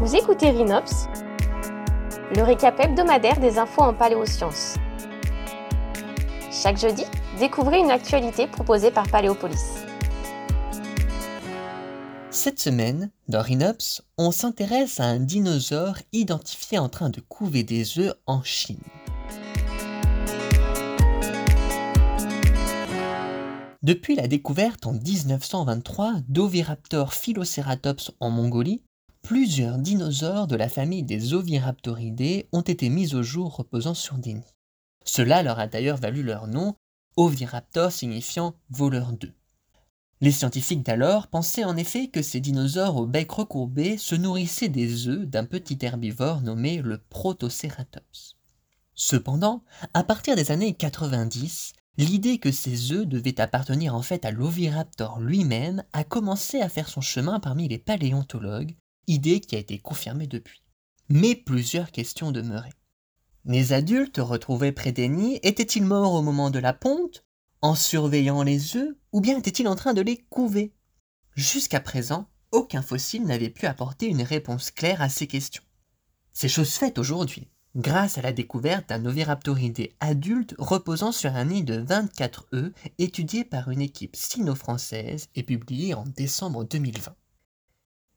Vous écoutez Rhinops, le récap hebdomadaire des infos en paléosciences. Chaque jeudi, découvrez une actualité proposée par Paléopolis. Cette semaine, dans Rhinops, on s'intéresse à un dinosaure identifié en train de couver des œufs en Chine. Depuis la découverte en 1923 d'Oviraptor Philoceratops en Mongolie, plusieurs dinosaures de la famille des Oviraptoridae ont été mis au jour reposant sur des nids. Cela leur a d'ailleurs valu leur nom, Oviraptor signifiant voleur d'œufs. Les scientifiques d'alors pensaient en effet que ces dinosaures au bec recourbé se nourrissaient des œufs d'un petit herbivore nommé le Protoceratops. Cependant, à partir des années 90, L'idée que ces œufs devaient appartenir en fait à l'oviraptor lui-même a commencé à faire son chemin parmi les paléontologues, idée qui a été confirmée depuis. Mais plusieurs questions demeuraient. Les adultes retrouvés près des nids étaient-ils morts au moment de la ponte, en surveillant les œufs, ou bien étaient-ils en train de les couver? Jusqu'à présent, aucun fossile n'avait pu apporter une réponse claire à ces questions. C'est chose faite aujourd'hui grâce à la découverte d'un Oviraptoridé adulte reposant sur un nid de 24 œufs étudié par une équipe sino-française et publié en décembre 2020.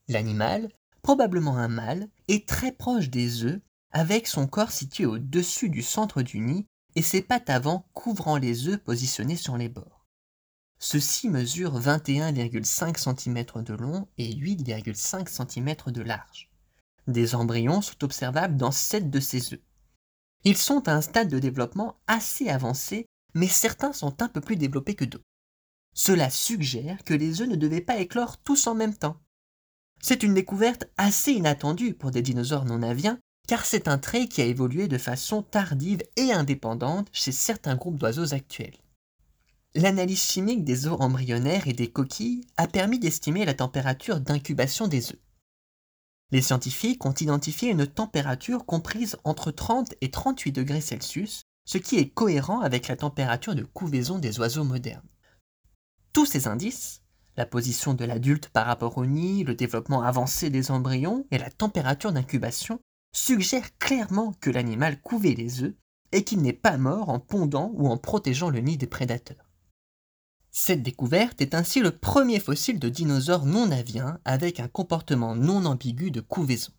L'animal, probablement un mâle, est très proche des œufs avec son corps situé au-dessus du centre du nid et ses pattes avant couvrant les œufs positionnés sur les bords. Ceux-ci mesurent 21,5 cm de long et 8,5 cm de large. Des embryons sont observables dans sept de ces œufs. Ils sont à un stade de développement assez avancé, mais certains sont un peu plus développés que d'autres. Cela suggère que les œufs ne devaient pas éclore tous en même temps. C'est une découverte assez inattendue pour des dinosaures non aviens, car c'est un trait qui a évolué de façon tardive et indépendante chez certains groupes d'oiseaux actuels. L'analyse chimique des os embryonnaires et des coquilles a permis d'estimer la température d'incubation des œufs. Les scientifiques ont identifié une température comprise entre 30 et 38 degrés Celsius, ce qui est cohérent avec la température de couvaison des oiseaux modernes. Tous ces indices, la position de l'adulte par rapport au nid, le développement avancé des embryons et la température d'incubation, suggèrent clairement que l'animal couvait les œufs et qu'il n'est pas mort en pondant ou en protégeant le nid des prédateurs. Cette découverte est ainsi le premier fossile de dinosaure non avien avec un comportement non ambigu de couvaison.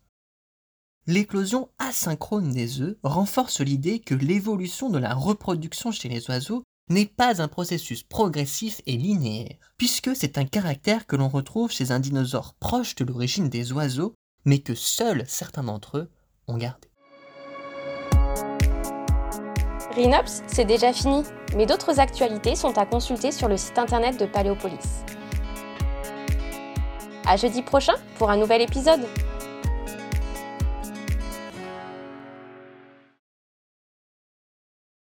L'éclosion asynchrone des œufs renforce l'idée que l'évolution de la reproduction chez les oiseaux n'est pas un processus progressif et linéaire, puisque c'est un caractère que l'on retrouve chez un dinosaure proche de l'origine des oiseaux, mais que seuls certains d'entre eux ont gardé. Rhinops, c'est déjà fini, mais d'autres actualités sont à consulter sur le site internet de Paléopolis. À jeudi prochain pour un nouvel épisode.